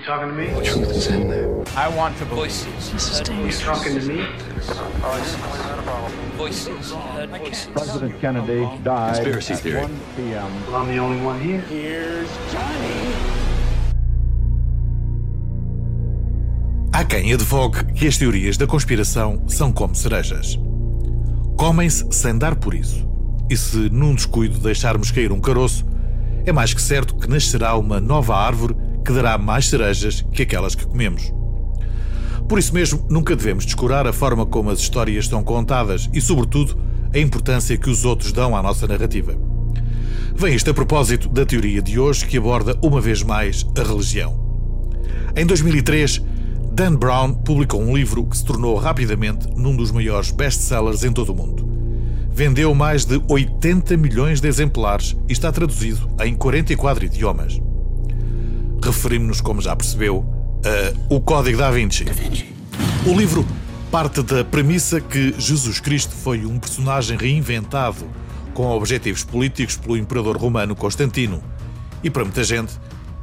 You talking to me? The truth is in there. I want to voices. You talking to me? Voices. Voices. President Kennedy died Conspiracy at theory. 1 p.m. Well, I'm the only one here. Há quem advogue que as teorias da conspiração são como cerejas. Comem-se sem dar por isso. E se num descuido deixarmos cair um caroço, é mais que certo que nascerá uma nova árvore que dará mais cerejas que aquelas que comemos. Por isso mesmo, nunca devemos descurar a forma como as histórias são contadas e, sobretudo, a importância que os outros dão à nossa narrativa. Vem isto a propósito da teoria de hoje que aborda uma vez mais a religião. Em 2003, Dan Brown publicou um livro que se tornou rapidamente num dos maiores best-sellers em todo o mundo. Vendeu mais de 80 milhões de exemplares e está traduzido em 44 idiomas. Referimos-nos, como já percebeu, a O Código da Vinci. O livro parte da premissa que Jesus Cristo foi um personagem reinventado com objetivos políticos pelo imperador romano Constantino e, para muita gente,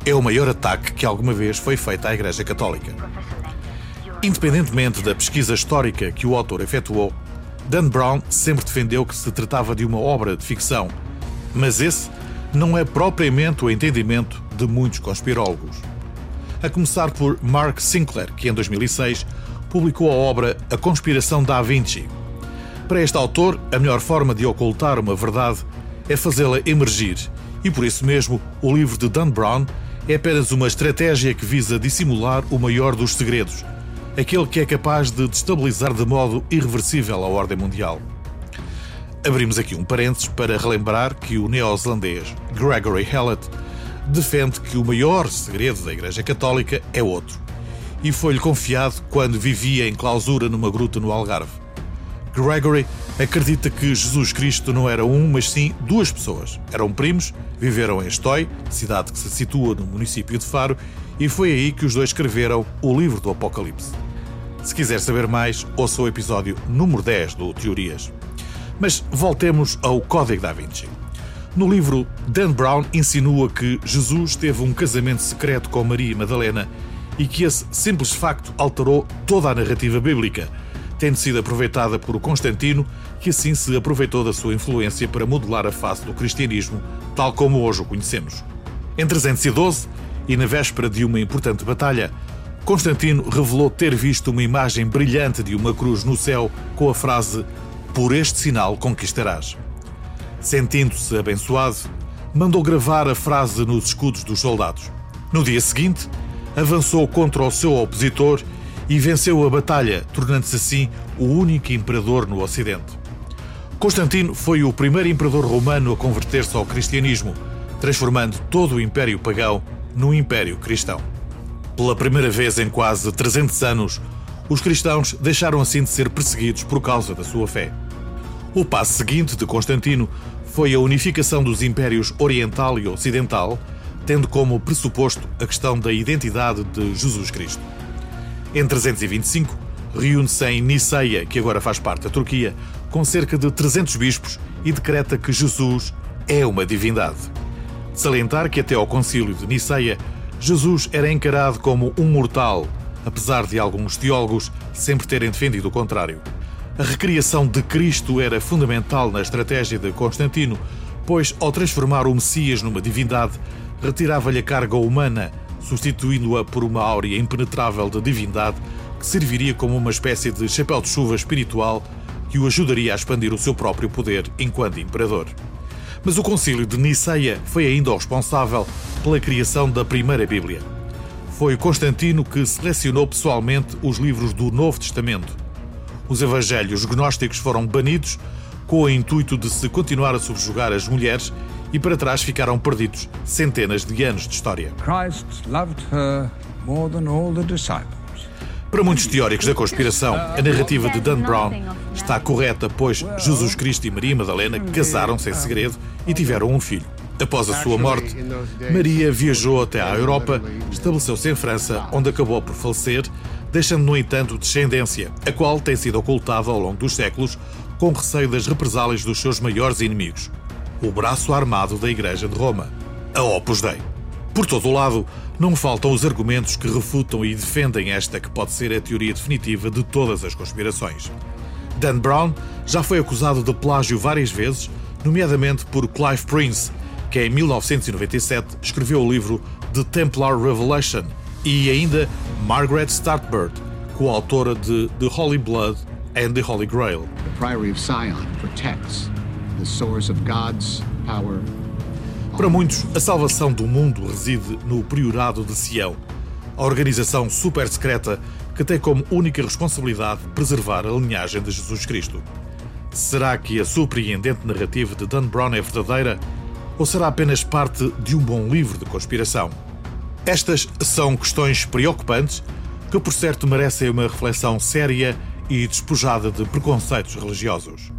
é o maior ataque que alguma vez foi feito à Igreja Católica. Independentemente da pesquisa histórica que o autor efetuou, Dan Brown sempre defendeu que se tratava de uma obra de ficção, mas esse não é propriamente o entendimento de muitos conspirólogos. A começar por Mark Sinclair, que em 2006 publicou a obra A Conspiração da Vinci. Para este autor, a melhor forma de ocultar uma verdade é fazê-la emergir, e por isso mesmo o livro de Dan Brown é apenas uma estratégia que visa dissimular o maior dos segredos, aquele que é capaz de destabilizar de modo irreversível a ordem mundial. Abrimos aqui um parênteses para relembrar que o neozelandês Gregory Hallett defende que o maior segredo da Igreja Católica é outro, e foi-lhe confiado quando vivia em clausura numa gruta no Algarve. Gregory acredita que Jesus Cristo não era um, mas sim duas pessoas. Eram primos, viveram em Estói, cidade que se situa no município de Faro, e foi aí que os dois escreveram o livro do Apocalipse. Se quiser saber mais, ouça o episódio número 10 do Teorias. Mas voltemos ao Código da Vinci. No livro, Dan Brown insinua que Jesus teve um casamento secreto com Maria Madalena e que esse simples facto alterou toda a narrativa bíblica, tendo sido aproveitada por Constantino, que assim se aproveitou da sua influência para modelar a face do cristianismo, tal como hoje o conhecemos. Em 312, e na véspera de uma importante batalha, Constantino revelou ter visto uma imagem brilhante de uma cruz no céu com a frase: Por este sinal conquistarás. Sentindo-se abençoado, mandou gravar a frase nos escudos dos soldados. No dia seguinte, avançou contra o seu opositor e venceu a batalha, tornando-se assim o único imperador no Ocidente. Constantino foi o primeiro imperador romano a converter-se ao cristianismo, transformando todo o Império Pagão num Império Cristão. Pela primeira vez em quase 300 anos, os cristãos deixaram assim de ser perseguidos por causa da sua fé. O passo seguinte de Constantino foi a unificação dos impérios Oriental e Ocidental, tendo como pressuposto a questão da identidade de Jesus Cristo. Em 325, reúne-se em Niceia, que agora faz parte da Turquia, com cerca de 300 bispos e decreta que Jesus é uma divindade. De salientar que até ao concílio de Niceia, Jesus era encarado como um mortal, apesar de alguns teólogos sempre terem defendido o contrário. A recriação de Cristo era fundamental na estratégia de Constantino, pois, ao transformar o Messias numa divindade, retirava-lhe a carga humana, substituindo-a por uma áurea impenetrável de divindade que serviria como uma espécie de chapéu de chuva espiritual que o ajudaria a expandir o seu próprio poder enquanto imperador. Mas o concílio de Niceia foi ainda o responsável pela criação da primeira Bíblia. Foi Constantino que selecionou pessoalmente os livros do Novo Testamento. Os evangelhos gnósticos foram banidos com o intuito de se continuar a subjugar as mulheres e para trás ficaram perdidos centenas de anos de história. Christ loved her more than all the disciples. Para muitos teóricos da conspiração, a narrativa de Dan Brown está correta, pois Jesus Cristo e Maria Madalena casaram-se em segredo e tiveram um filho. Após a sua morte, Maria viajou até à Europa, estabeleceu-se em França, onde acabou por falecer, deixando, no entanto, descendência, a qual tem sido ocultada ao longo dos séculos, com receio das represálias dos seus maiores inimigos, o braço armado da Igreja de Roma, a Opus Dei. Por todo o lado, não faltam os argumentos que refutam e defendem esta que pode ser a teoria definitiva de todas as conspirações. Dan Brown já foi acusado de plágio várias vezes, nomeadamente por Clive Prince, que em 1997 escreveu o livro The Templar Revelation, e ainda Margaret Startbird, coautora de The Holy Blood and the Holy Grail. The Priory of Sion protects the source of God's power. Para muitos, a salvação do mundo reside no Priorado de Sião, a organização super secreta que tem como única responsabilidade preservar a linhagem de Jesus Cristo. Será que a surpreendente narrativa de Dan Brown é verdadeira? Ou será apenas parte de um bom livro de conspiração? Estas são questões preocupantes que, por certo, merecem uma reflexão séria e despojada de preconceitos religiosos.